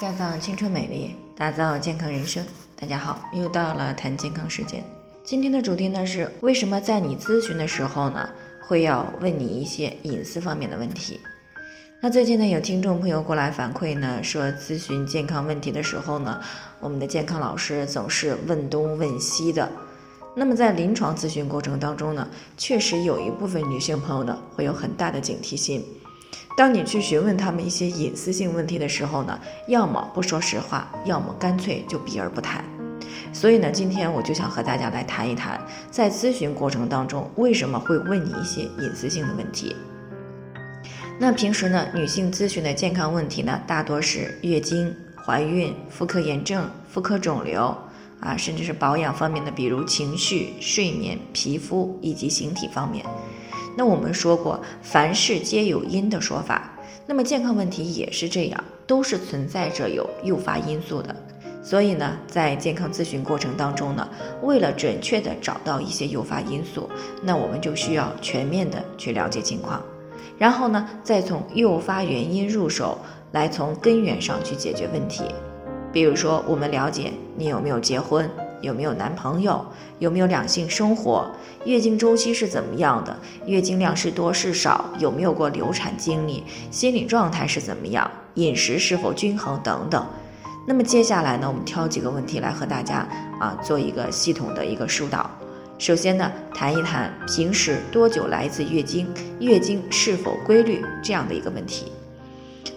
绽放青春美丽，打造健康人生。大家好，又到了谈健康时间。今天的主题呢是为什么在你咨询的时候呢，会要问你一些隐私方面的问题？那最近呢，有听众朋友过来反馈呢，说咨询健康问题的时候呢，我们的健康老师总是问东问西的。那么在临床咨询过程当中呢，确实有一部分女性朋友呢，会有很大的警惕心。当你去询问他们一些隐私性问题的时候呢，要么不说实话，要么干脆就避而不谈。所以呢，今天我就想和大家来谈一谈，在咨询过程当中为什么会问你一些隐私性的问题。那平时呢，女性咨询的健康问题呢，大多是月经、怀孕、妇科炎症、妇科肿瘤啊，甚至是保养方面的，比如情绪、睡眠、皮肤以及形体方面。那我们说过，凡事皆有因的说法，那么健康问题也是这样，都是存在着有诱发因素的。所以呢，在健康咨询过程当中呢，为了准确的找到一些诱发因素，那我们就需要全面的去了解情况，然后呢，再从诱发原因入手，来从根源上去解决问题。比如说，我们了解你有没有结婚。有没有男朋友？有没有两性生活？月经周期是怎么样的？月经量是多是少？有没有过流产经历？心理状态是怎么样？饮食是否均衡？等等。那么接下来呢，我们挑几个问题来和大家啊做一个系统的一个疏导。首先呢，谈一谈平时多久来一次月经？月经是否规律？这样的一个问题。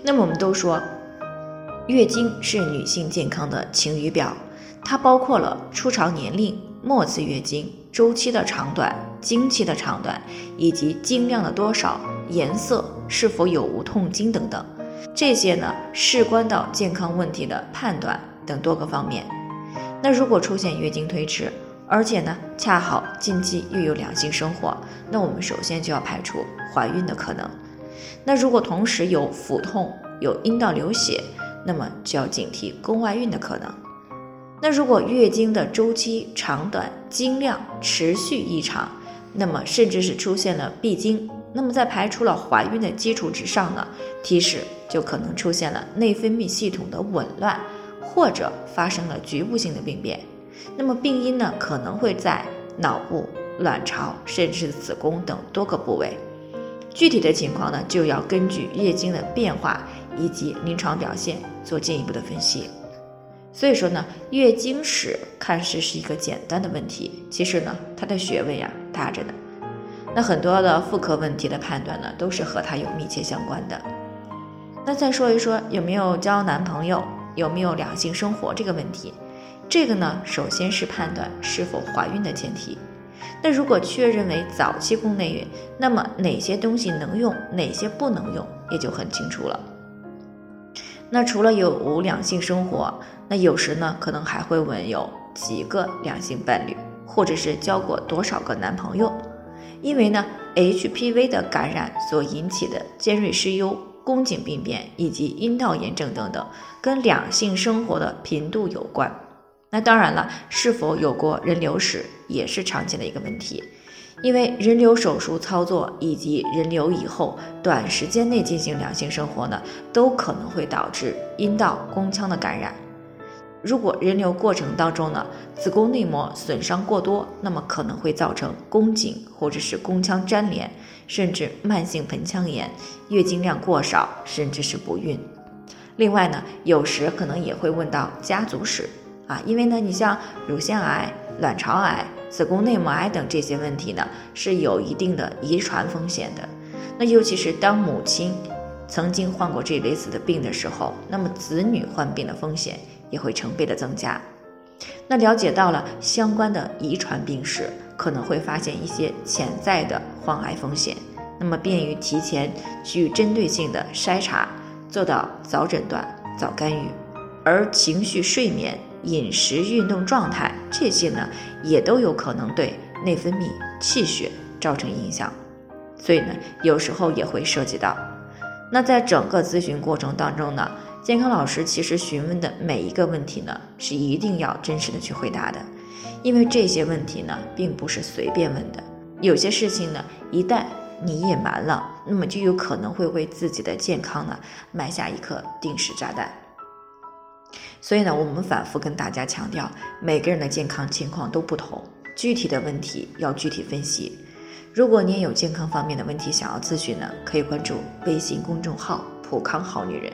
那么我们都说，月经是女性健康的晴雨表。它包括了初潮年龄、末次月经周期的长短、经期的长短，以及经量的多少、颜色是否有无痛经等等，这些呢事关到健康问题的判断等多个方面。那如果出现月经推迟，而且呢恰好近期又有两性生活，那我们首先就要排除怀孕的可能。那如果同时有腹痛、有阴道流血，那么就要警惕宫外孕的可能。那如果月经的周期长短、经量持续异常，那么甚至是出现了闭经，那么在排除了怀孕的基础之上呢，提示就可能出现了内分泌系统的紊乱，或者发生了局部性的病变。那么病因呢，可能会在脑部、卵巢，甚至是子宫等多个部位。具体的情况呢，就要根据月经的变化以及临床表现做进一步的分析。所以说呢，月经史看似是一个简单的问题，其实呢，它的学问呀大着呢。那很多的妇科问题的判断呢，都是和它有密切相关的。那再说一说有没有交男朋友，有没有两性生活这个问题，这个呢，首先是判断是否怀孕的前提。那如果确认为早期宫内孕，那么哪些东西能用，哪些不能用，也就很清楚了。那除了有无两性生活，那有时呢可能还会问有几个两性伴侣，或者是交过多少个男朋友？因为呢，HPV 的感染所引起的尖锐湿疣、宫颈病变以及阴道炎症等等，跟两性生活的频度有关。那当然了，是否有过人流史也是常见的一个问题。因为人流手术操作以及人流以后短时间内进行两性生活呢，都可能会导致阴道、宫腔的感染。如果人流过程当中呢，子宫内膜损伤过多，那么可能会造成宫颈或者是宫腔粘连，甚至慢性盆腔炎、月经量过少，甚至是不孕。另外呢，有时可能也会问到家族史啊，因为呢，你像乳腺癌、卵巢癌。子宫内膜癌等这些问题呢，是有一定的遗传风险的。那尤其是当母亲曾经患过这类似的病的时候，那么子女患病的风险也会成倍的增加。那了解到了相关的遗传病史，可能会发现一些潜在的患癌风险，那么便于提前去针对性的筛查，做到早诊断、早干预。而情绪、睡眠。饮食、运动状态这些呢，也都有可能对内分泌、气血造成影响，所以呢，有时候也会涉及到。那在整个咨询过程当中呢，健康老师其实询问的每一个问题呢，是一定要真实的去回答的，因为这些问题呢，并不是随便问的。有些事情呢，一旦你隐瞒了，那么就有可能会为自己的健康呢，埋下一颗定时炸弹。所以呢，我们反复跟大家强调，每个人的健康情况都不同，具体的问题要具体分析。如果你也有健康方面的问题想要咨询呢，可以关注微信公众号“普康好女人”，